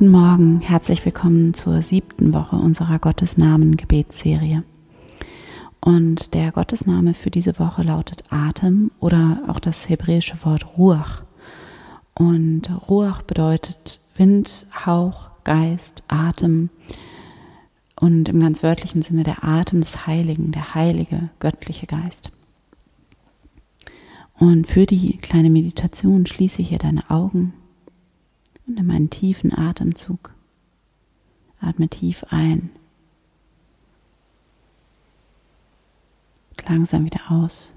Guten Morgen, herzlich willkommen zur siebten Woche unserer Gottesnamen-Gebetsserie. Und der Gottesname für diese Woche lautet Atem oder auch das hebräische Wort Ruach. Und Ruach bedeutet Wind, Hauch, Geist, Atem und im ganz wörtlichen Sinne der Atem des Heiligen, der heilige, göttliche Geist. Und für die kleine Meditation schließe hier deine Augen und nimm einen tiefen Atemzug. Atme tief ein. Langsam wieder aus.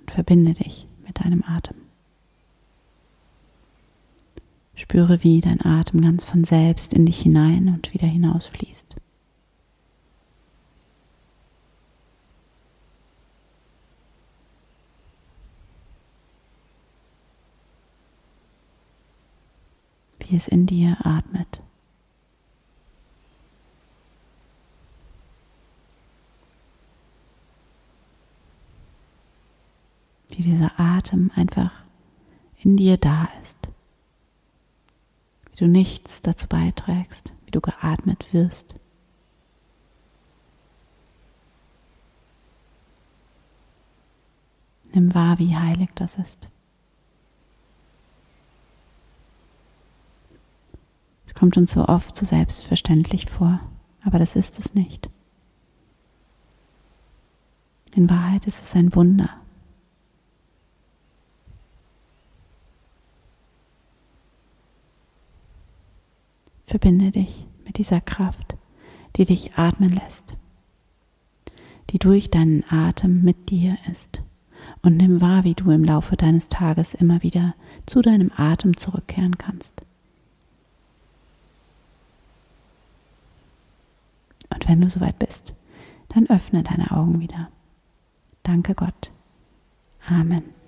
Und verbinde dich mit deinem Atem. Spüre, wie dein Atem ganz von selbst in dich hinein und wieder hinausfließt. Wie es in dir atmet. Wie dieser Atem einfach in dir da ist. Wie du nichts dazu beiträgst, wie du geatmet wirst. Nimm wahr, wie heilig das ist. Kommt uns so oft so selbstverständlich vor, aber das ist es nicht. In Wahrheit ist es ein Wunder. Verbinde dich mit dieser Kraft, die dich atmen lässt, die durch deinen Atem mit dir ist. Und nimm wahr, wie du im Laufe deines Tages immer wieder zu deinem Atem zurückkehren kannst. Und wenn du soweit bist, dann öffne deine Augen wieder. Danke Gott. Amen.